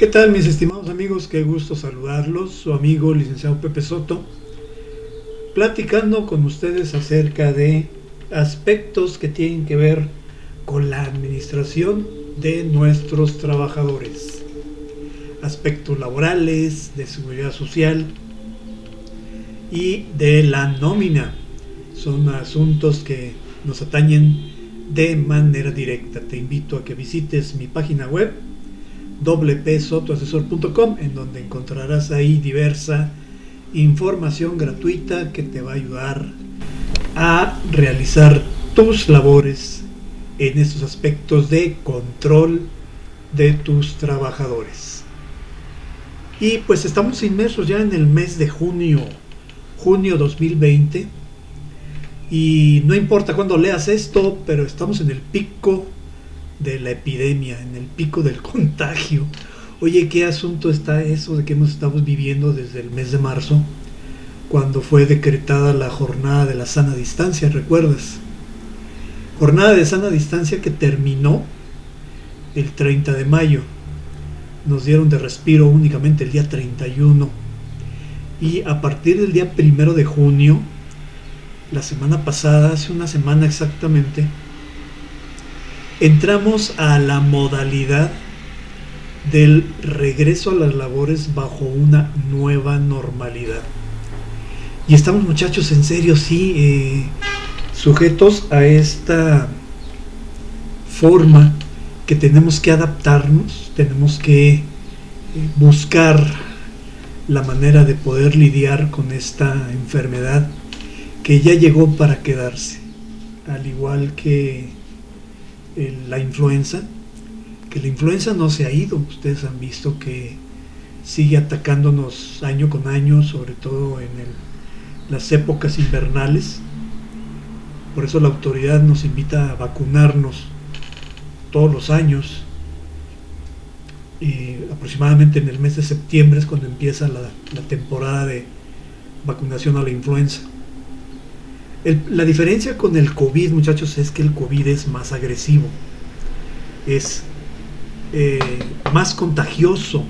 ¿Qué tal mis estimados amigos? Qué gusto saludarlos. Su amigo licenciado Pepe Soto, platicando con ustedes acerca de aspectos que tienen que ver con la administración de nuestros trabajadores. Aspectos laborales, de seguridad social y de la nómina. Son asuntos que nos atañen de manera directa. Te invito a que visites mi página web wpsotoasesor.com en donde encontrarás ahí diversa información gratuita que te va a ayudar a realizar tus labores en estos aspectos de control de tus trabajadores. Y pues estamos inmersos ya en el mes de junio, junio 2020. Y no importa cuándo leas esto, pero estamos en el pico de la epidemia, en el pico del contagio. Oye, ¿qué asunto está eso de que hemos estado viviendo desde el mes de marzo, cuando fue decretada la jornada de la sana distancia, recuerdas? Jornada de sana distancia que terminó el 30 de mayo. Nos dieron de respiro únicamente el día 31. Y a partir del día 1 de junio, la semana pasada, hace una semana exactamente, entramos a la modalidad del regreso a las labores bajo una nueva normalidad. Y estamos muchachos en serio, sí, eh, sujetos a esta forma que tenemos que adaptarnos, tenemos que eh, buscar la manera de poder lidiar con esta enfermedad que ya llegó para quedarse, al igual que la influenza, que la influenza no se ha ido. Ustedes han visto que sigue atacándonos año con año, sobre todo en las épocas invernales. Por eso la autoridad nos invita a vacunarnos todos los años. Y aproximadamente en el mes de septiembre es cuando empieza la, la temporada de vacunación a la influenza la diferencia con el COVID, muchachos, es que el COVID es más agresivo, es eh, más contagioso.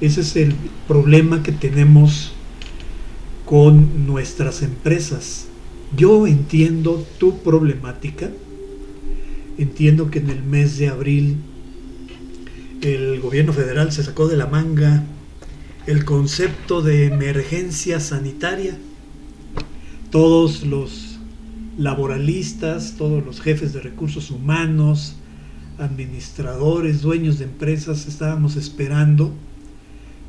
Ese es el problema que tenemos con nuestras empresas. Yo entiendo tu problemática. Entiendo que en el mes de abril el gobierno federal se sacó de la manga el concepto de emergencia sanitaria. Todos los laboralistas, todos los jefes de recursos humanos, administradores, dueños de empresas, estábamos esperando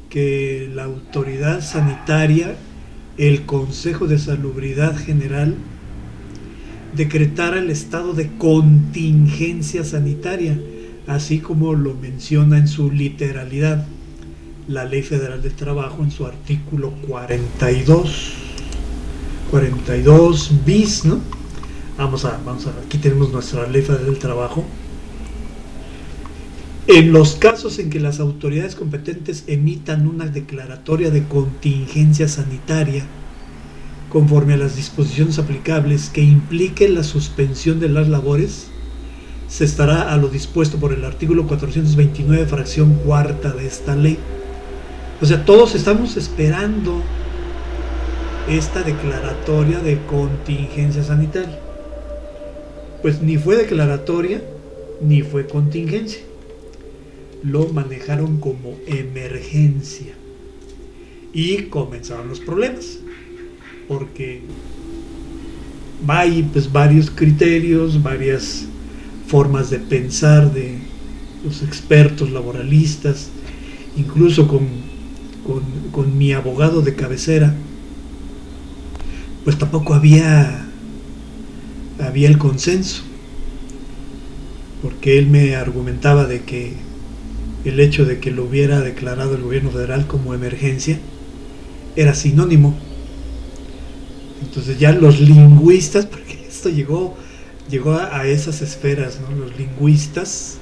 que la autoridad sanitaria, el Consejo de Salubridad General, decretara el estado de contingencia sanitaria, así como lo menciona en su literalidad la Ley Federal del Trabajo en su artículo 42. 42 bis, ¿no? Vamos a, vamos a, aquí tenemos nuestra federal del trabajo. En los casos en que las autoridades competentes emitan una declaratoria de contingencia sanitaria, conforme a las disposiciones aplicables que impliquen la suspensión de las labores, se estará a lo dispuesto por el artículo 429, fracción cuarta de esta ley. O sea, todos estamos esperando esta declaratoria de contingencia sanitaria pues ni fue declaratoria ni fue contingencia. Lo manejaron como emergencia. Y comenzaron los problemas. Porque hay pues varios criterios, varias formas de pensar de los expertos laboralistas, incluso con, con, con mi abogado de cabecera, pues tampoco había había el consenso, porque él me argumentaba de que el hecho de que lo hubiera declarado el gobierno federal como emergencia era sinónimo. Entonces ya los lingüistas, porque esto llegó, llegó a, esas esferas, los lingüistas,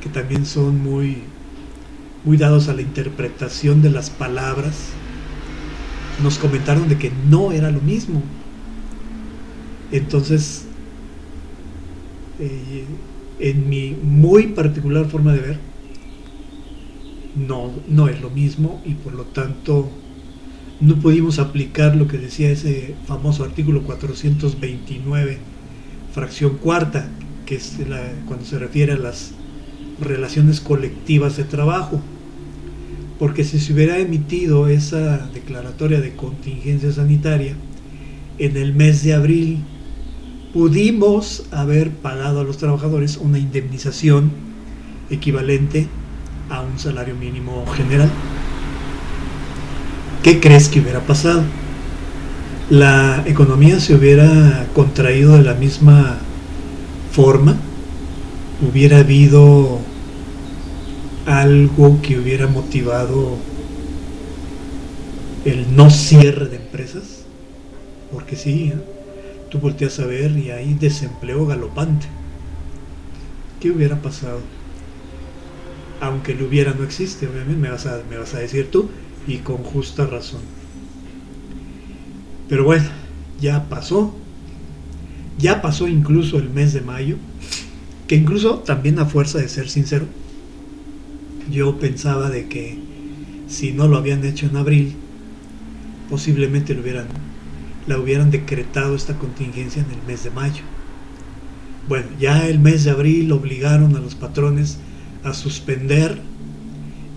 que también son muy, muy dados a la interpretación de las palabras, nos comentaron de que no era lo mismo. Entonces, eh, en mi muy particular forma de ver, no, no es lo mismo y por lo tanto no pudimos aplicar lo que decía ese famoso artículo 429, fracción cuarta, que es cuando se refiere a las relaciones colectivas de trabajo. Porque si se hubiera emitido esa declaratoria de contingencia sanitaria en el mes de abril, pudimos haber pagado a los trabajadores una indemnización equivalente a un salario mínimo general. ¿Qué crees que hubiera pasado? La economía se hubiera contraído de la misma forma, hubiera habido algo que hubiera motivado el no cierre de empresas, porque sí. Tú volteas a ver y hay desempleo galopante. ¿Qué hubiera pasado? Aunque lo hubiera no existe, obviamente me vas a, me vas a decir tú, y con justa razón. Pero bueno, ya pasó. Ya pasó incluso el mes de mayo, que incluso también a fuerza de ser sincero, yo pensaba de que si no lo habían hecho en abril, posiblemente lo hubieran la hubieran decretado esta contingencia en el mes de mayo. Bueno, ya el mes de abril obligaron a los patrones a suspender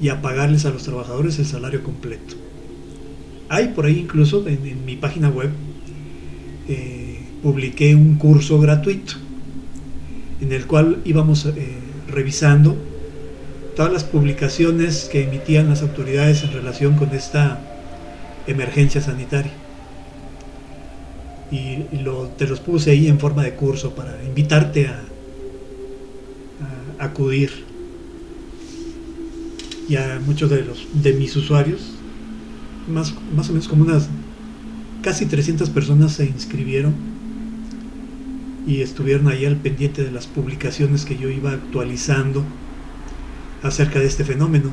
y a pagarles a los trabajadores el salario completo. Hay por ahí incluso en, mi página web, eh, publiqué un curso gratuito en el cual íbamos eh, revisando todas las publicaciones que emitían las autoridades en relación con esta emergencia sanitaria y, te los puse ahí en forma de curso para invitarte a, acudir. Y a muchos de, los, de mis usuarios, más, más o menos como unas casi 300 personas se inscribieron y estuvieron ahí al pendiente de las publicaciones que yo iba actualizando acerca de este fenómeno.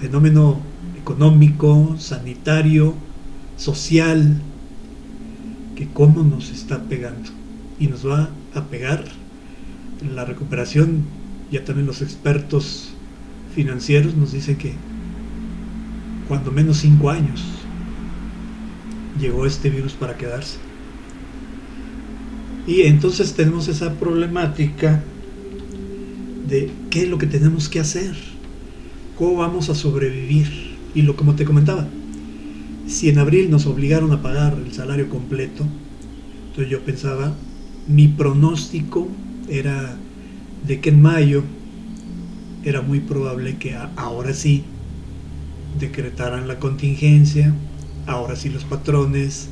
Fenómeno económico, sanitario, social, cómo nos está pegando y nos va a pegar la recuperación. Ya también los expertos financieros nos dicen que cuando menos cinco años llegó este virus para quedarse. Y entonces tenemos esa problemática de qué es lo que tenemos que hacer, cómo vamos a sobrevivir. Y lo como te comentaba, si en abril nos obligaron a pagar el salario completo, entonces yo pensaba, mi pronóstico era de que en mayo era muy probable que ahora sí decretaran la contingencia, ahora sí los patrones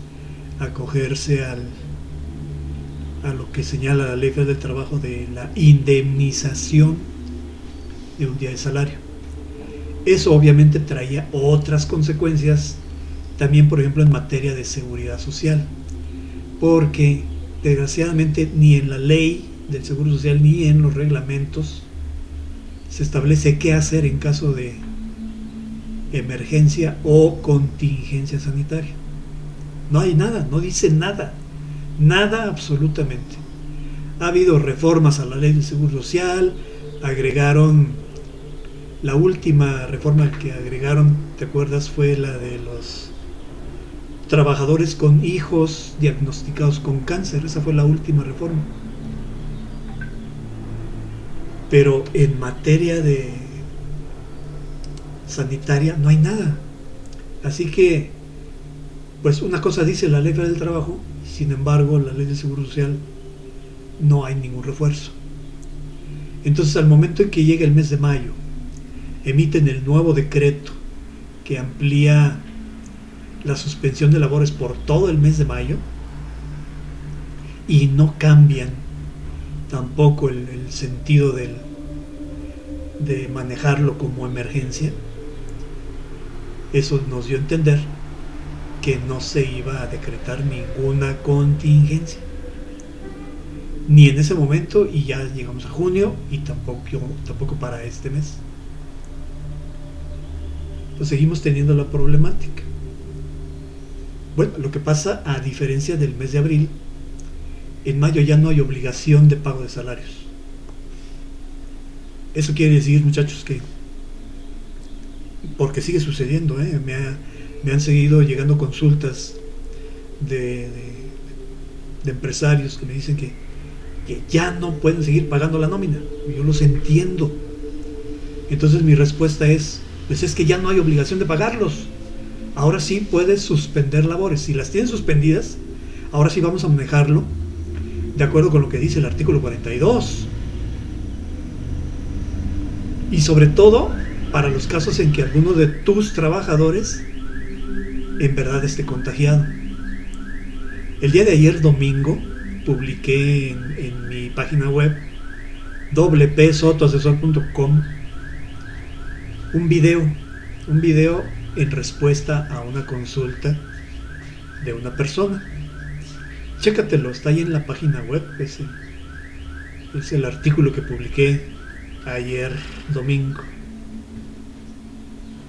acogerse al, a lo que señala la ley del trabajo de la indemnización de un día de salario. Eso obviamente traía otras consecuencias también, por ejemplo, en materia de seguridad social, porque desgraciadamente ni en la ley del Seguro Social ni en los reglamentos se establece qué hacer en caso de emergencia o contingencia sanitaria. No hay nada, no dice nada, nada absolutamente. Ha habido reformas a la ley del Seguro Social, agregaron, la última reforma que agregaron, ¿te acuerdas? Fue la de los trabajadores con hijos diagnosticados con cáncer. Esa fue la última reforma. Pero en materia de sanitaria no hay nada. Así que, pues una cosa dice la ley del trabajo, sin embargo la ley de seguro social no hay ningún refuerzo. Entonces al momento en que llega el mes de mayo, emiten el nuevo decreto que amplía la suspensión de labores por todo el mes de mayo y no cambian tampoco el, sentido del, de manejarlo como emergencia, eso nos dio a entender que no se iba a decretar ninguna contingencia. Ni en ese momento y ya llegamos a junio y tampoco, tampoco para este mes. Pues seguimos teniendo la problemática. Bueno, lo que pasa, a diferencia del mes de abril, en mayo ya no hay obligación de pago de salarios. Eso quiere decir, muchachos, que porque sigue sucediendo, ¿eh? me, han seguido llegando consultas de, de, empresarios que me dicen que, que, ya no pueden seguir pagando la nómina. Yo los entiendo. Entonces mi respuesta es, pues es que ya no hay obligación de pagarlos. Ahora sí puedes suspender labores. Si las tienes suspendidas, ahora sí vamos a manejarlo de acuerdo con lo que dice el artículo 42. Y sobre todo para los casos en que alguno de tus trabajadores en verdad esté contagiado. El día de ayer domingo publiqué en, mi página web wpsotoasesor.com un video, un video en respuesta a una consulta de una persona. Chécatelo, está ahí en la página web, es el artículo que publiqué ayer domingo.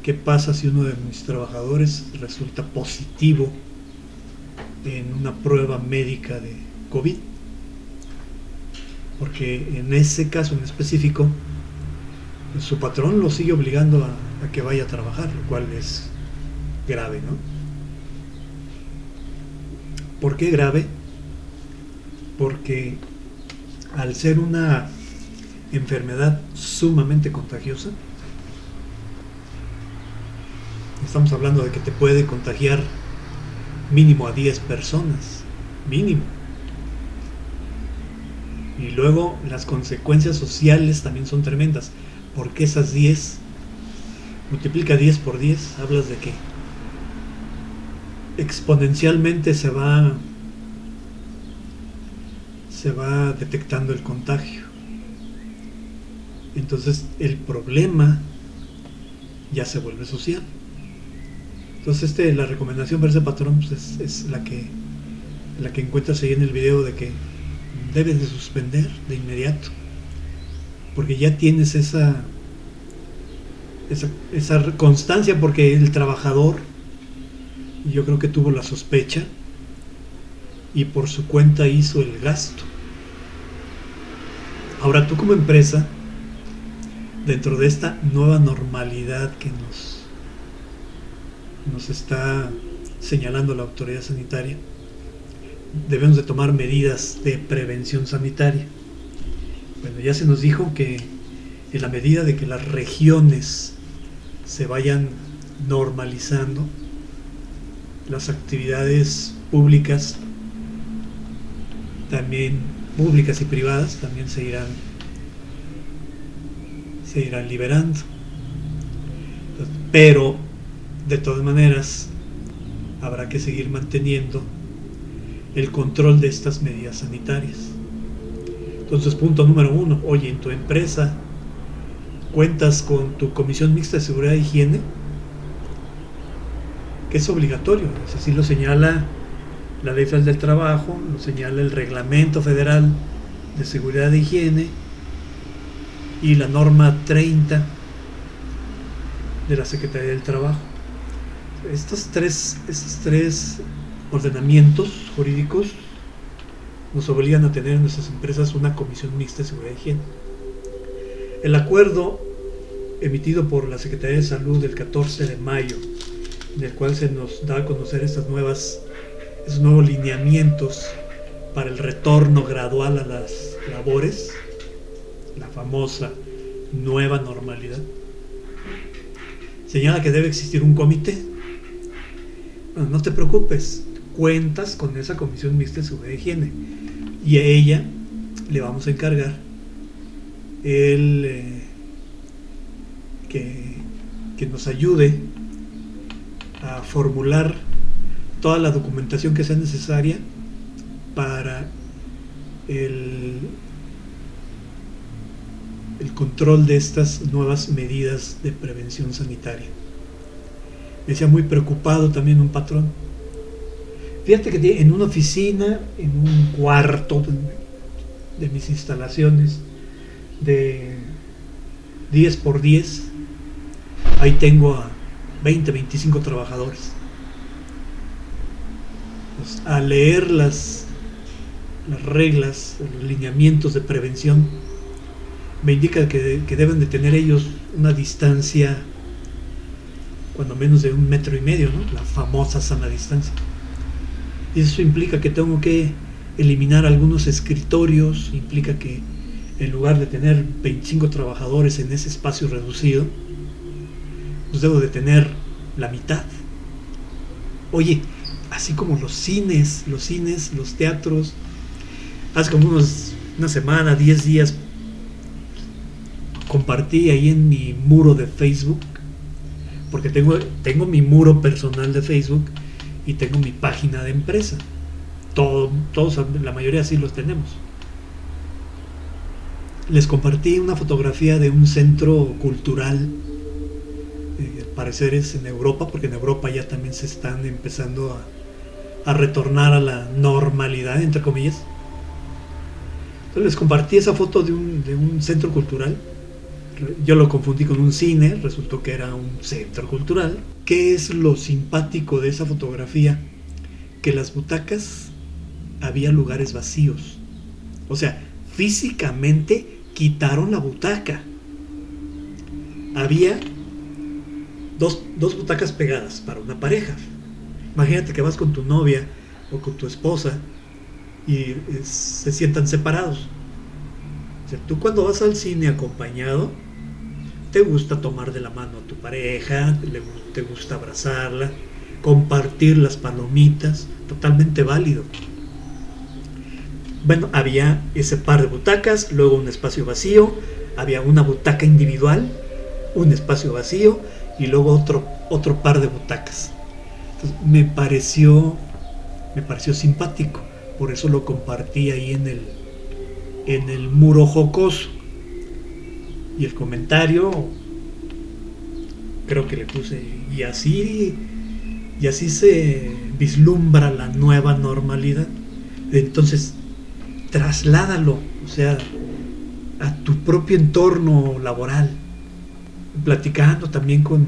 ¿Qué pasa si uno de mis trabajadores resulta positivo en una prueba médica de COVID? Porque en ese caso en específico, su patrón lo sigue obligando a, que vaya a trabajar, lo cual es grave, ¿no? ¿Por qué grave? Porque al ser una enfermedad sumamente contagiosa. Estamos hablando de que te puede contagiar mínimo a 10 personas, mínimo. Y luego las consecuencias sociales también son tremendas, porque esas 10, multiplica 10 por 10, hablas de que exponencialmente se va se va detectando el contagio. Entonces el problema ya se vuelve social. Entonces este, la recomendación para ese patrón pues, es, la, que, la que encuentras ahí en el video de que debes de suspender de inmediato. Porque ya tienes esa, esa, constancia porque el trabajador yo creo que tuvo la sospecha y por su cuenta hizo el gasto. Ahora tú como empresa dentro de esta nueva normalidad que nos, nos está señalando la autoridad sanitaria, debemos de tomar medidas de prevención sanitaria. Bueno, ya se nos dijo que en la medida de que las regiones se vayan normalizando, las actividades públicas, también públicas y privadas, también se irán se irán liberando. Pero, de todas maneras, habrá que seguir manteniendo el control de estas medidas sanitarias. Entonces, punto número uno, oye, en tu empresa cuentas con tu Comisión Mixta de Seguridad e Higiene, que es obligatorio, así lo señala la Ley Federal del Trabajo, lo señala el Reglamento Federal de Seguridad e Higiene, y la norma 30 de la Secretaría del Trabajo. Estos tres, estos tres ordenamientos jurídicos nos obligan a tener en nuestras empresas una comisión mixta de seguridad y higiene. El acuerdo emitido por la Secretaría de Salud el 14 de mayo, en el cual se nos da a conocer estas estos nuevos lineamientos para el retorno gradual a las labores, la famosa nueva normalidad. Señala que debe existir un comité. no te preocupes, cuentas con esa comisión mixta de seguridad de higiene y a ella le vamos a encargar el eh, que, que nos ayude a formular toda la documentación que sea necesaria para el el control de estas nuevas medidas de prevención sanitaria. Me decía muy preocupado también un patrón. Fíjate que en una oficina, en un cuarto de, mis instalaciones de 10 por 10, ahí tengo a 20, 25 trabajadores. Pues, a leer las, las reglas, los lineamientos de prevención, me indica que, deben de tener ellos una distancia cuando menos de un metro y medio, ¿no? la famosa sana distancia. Y eso implica que tengo que eliminar algunos escritorios, implica que en lugar de tener 25 trabajadores en ese espacio reducido, pues debo de tener la mitad. Oye, así como los cines, los cines, los teatros, hace como unos, una semana, 10 días, compartí ahí en mi muro de Facebook, porque tengo, tengo mi muro personal de Facebook y tengo mi página de empresa. Todo, todos, la mayoría sí los tenemos. Les compartí una fotografía de un centro cultural, eh, al parecer es en Europa, porque en Europa ya también se están empezando a, retornar a la normalidad, entre comillas. Les compartí esa foto de un, de un centro cultural yo lo confundí con un cine, resultó que era un centro cultural. ¿Qué es lo simpático de esa fotografía? Que las butacas había lugares vacíos. O sea, físicamente quitaron la butaca. Había dos, dos butacas pegadas para una pareja. Imagínate que vas con tu novia o con tu esposa y se sientan separados. Tú cuando vas al cine acompañado, te gusta tomar de la mano a tu pareja, te gusta abrazarla, compartir las palomitas, totalmente válido. Bueno, había ese par de butacas, luego un espacio vacío, había una butaca individual, un espacio vacío y luego otro, otro par de butacas. me pareció, me pareció simpático, por eso lo compartí ahí en el, en el muro jocoso. Y el comentario, creo que le puse, y así, y así se vislumbra la nueva normalidad. Entonces, trasládalo, o sea, a tu propio entorno laboral. Platicando también con,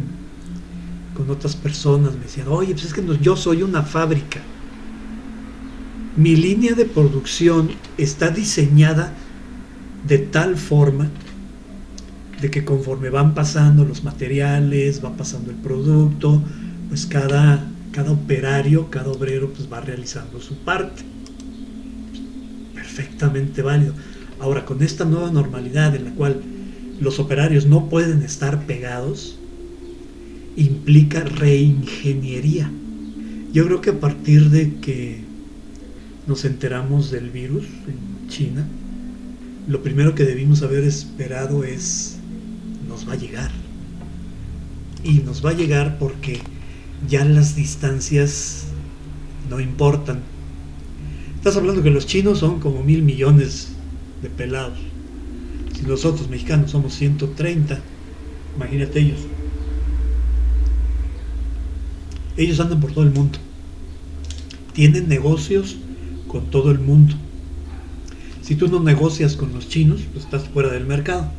con otras personas, me decían, oye, pues es que yo soy una fábrica. Mi línea de producción está diseñada de tal forma de que conforme van pasando los materiales, va pasando el producto, pues cada, cada operario, cada obrero pues va realizando su parte. Perfectamente válido. Ahora, con esta nueva normalidad en la cual los operarios no pueden estar pegados, implica reingeniería. Yo creo que a partir de que nos enteramos del virus en China, lo primero que debimos haber esperado es va a llegar. Y nos va a llegar porque ya las distancias no importan. Estás hablando que los chinos son como mil millones de pelados. Si nosotros mexicanos somos 130, imagínate ellos. Ellos andan por todo el mundo. Tienen negocios con todo el mundo. Si tú no negocias con los chinos, pues estás fuera del mercado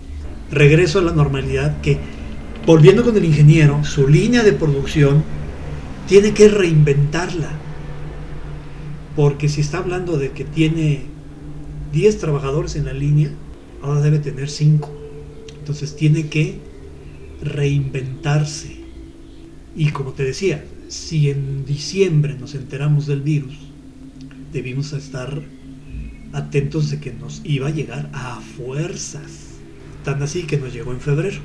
regreso a la normalidad que, volviendo con el ingeniero, su línea de producción tiene que reinventarla. Porque si está hablando de que tiene 10 trabajadores en la línea, ahora debe tener 5. Entonces tiene que reinventarse. Y como te decía, si en diciembre nos enteramos del virus, debimos estar atentos de que nos iba a llegar a fuerzas Tan así que nos llegó en febrero.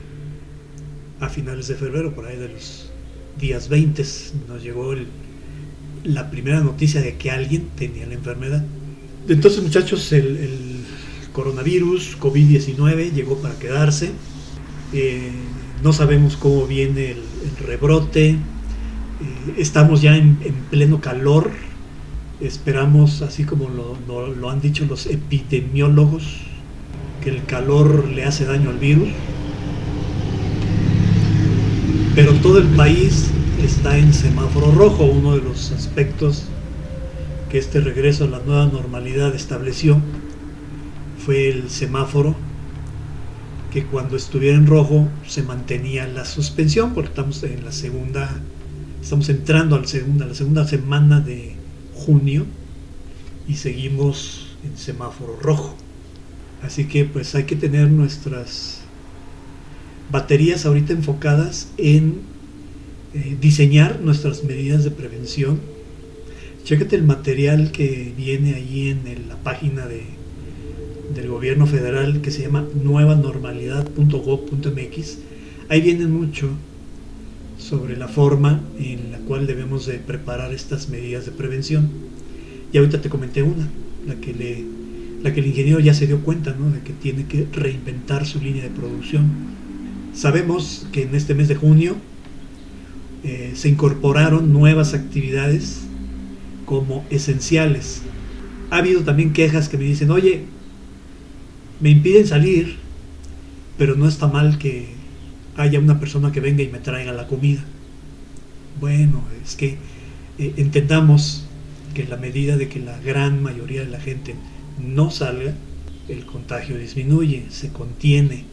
A finales de febrero, por ahí de los días 20, nos llegó la primera noticia de que alguien tenía la enfermedad. Entonces, muchachos, el, coronavirus, COVID-19, llegó para quedarse. Eh, no sabemos cómo viene el, rebrote. Eh, estamos ya en, pleno calor. Esperamos, así como lo han dicho los epidemiólogos, que el calor le hace daño al virus, pero todo el país está en semáforo rojo, uno de los aspectos que este regreso a la nueva normalidad estableció fue el semáforo que cuando estuviera en rojo se mantenía la suspensión porque estamos en la segunda estamos entrando al segunda, la segunda semana de junio y seguimos en semáforo rojo. Así que pues hay que tener nuestras baterías ahorita enfocadas en eh, diseñar nuestras medidas de prevención. Chécate el material que viene allí en la página de, del gobierno federal que se llama nuevanormalidad.gov.mx. Ahí viene mucho sobre la forma en la cual debemos de preparar estas medidas de prevención. Y ahorita te comenté una, la que, le, la que el ingeniero ya se dio cuenta, ¿no? de que tiene que reinventar su línea de producción. Sabemos que en este mes de junio eh, se incorporaron nuevas actividades como esenciales. Ha habido también quejas que me dicen, oye, me impiden salir, pero no está mal que haya una persona que venga y me traiga la comida. Bueno, es que eh, entendamos que en la medida de que la gran mayoría de la gente no salga, el contagio disminuye, se contiene.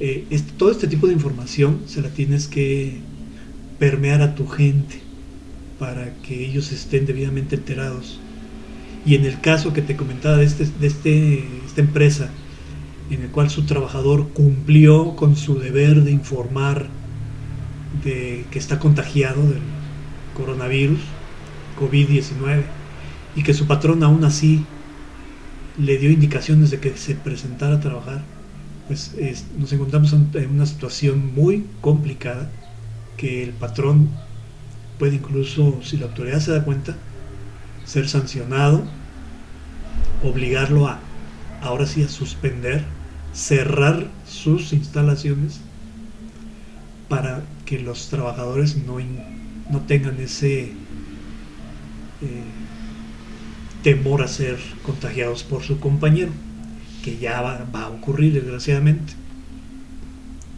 Eh, todo este tipo de información se la tienes que permear a tu gente para que ellos estén debidamente enterados. Y en el caso que te comentaba de, este, de este, esta empresa, en el cual su trabajador cumplió con su deber de informar de que está contagiado del coronavirus, COVID-19, y que su patrón aún así le dio indicaciones de que se presentara a trabajar, pues nos encontramos en una situación muy complicada que el patrón puede incluso, si la autoridad se da cuenta, ser sancionado, obligarlo a, ahora sí, a suspender, cerrar sus instalaciones para que los trabajadores no, no tengan ese eh, temor a ser contagiados por su compañero, que ya va, va a ocurrir desgraciadamente.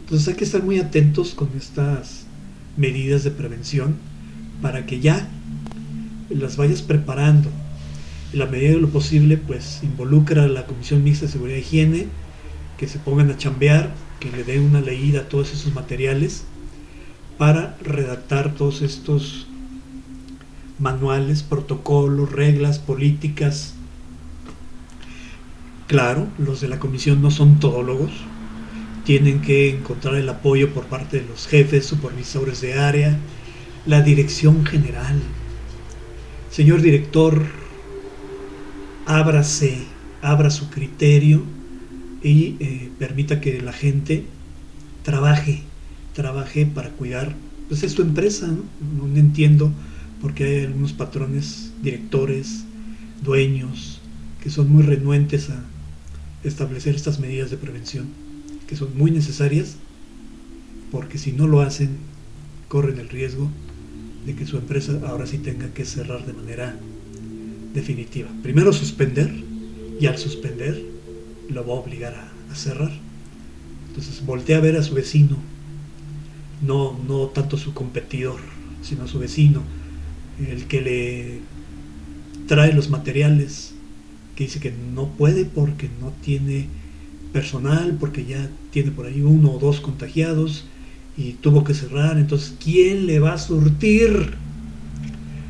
Entonces hay que estar muy atentos con estas medidas de prevención para que ya las vayas preparando. La medida de lo posible, pues involucra a la Comisión Mixta de Seguridad y Higiene, que se pongan a chambear, que le den una leída a todos esos materiales para redactar todos estos manuales, protocolos, reglas, políticas. Claro, los de la comisión no son todólogos, tienen que encontrar el apoyo por parte de los jefes, supervisores de área, la dirección general. Señor director, ábrase, abra su criterio y eh, permita que la gente trabaje, trabaje para cuidar, pues es su empresa, ¿no? no entiendo por qué hay algunos patrones, directores, dueños, que son muy renuentes a establecer estas medidas de prevención que son muy necesarias, porque si no lo hacen, corren el riesgo de que su empresa ahora sí tenga que cerrar de manera definitiva. Primero suspender y al suspender lo va a obligar a, cerrar. Entonces voltea a ver a su vecino, no, no tanto su competidor, sino a su vecino, el que le trae los materiales, que dice que no puede porque no tiene personal porque ya tiene por ahí uno o dos contagiados y tuvo que cerrar. Entonces, ¿quién le va a surtir?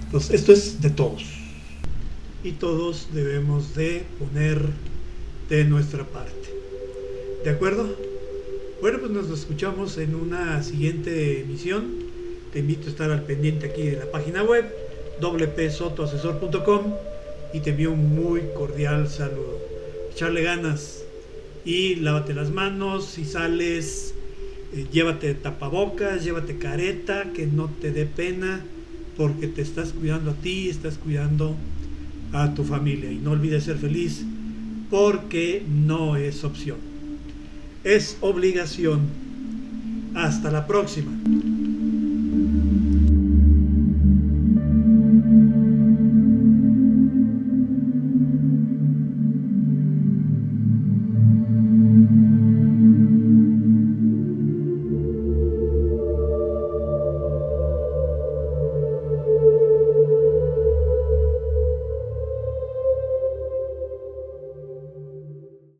Entonces, esto es de todos. Y todos debemos de poner de nuestra parte. ¿De acuerdo? Bueno, pues nos escuchamos en una siguiente emisión. Te invito a estar al pendiente aquí de la página web wpsotoasesor.com y te envío un muy cordial saludo. Echarle ganas y lávate las manos, si sales, eh, llévate tapabocas, llévate careta, que no te dé pena, porque te estás cuidando a ti, estás cuidando a tu familia. Y no olvides ser feliz, porque no es opción, es obligación. Hasta la próxima.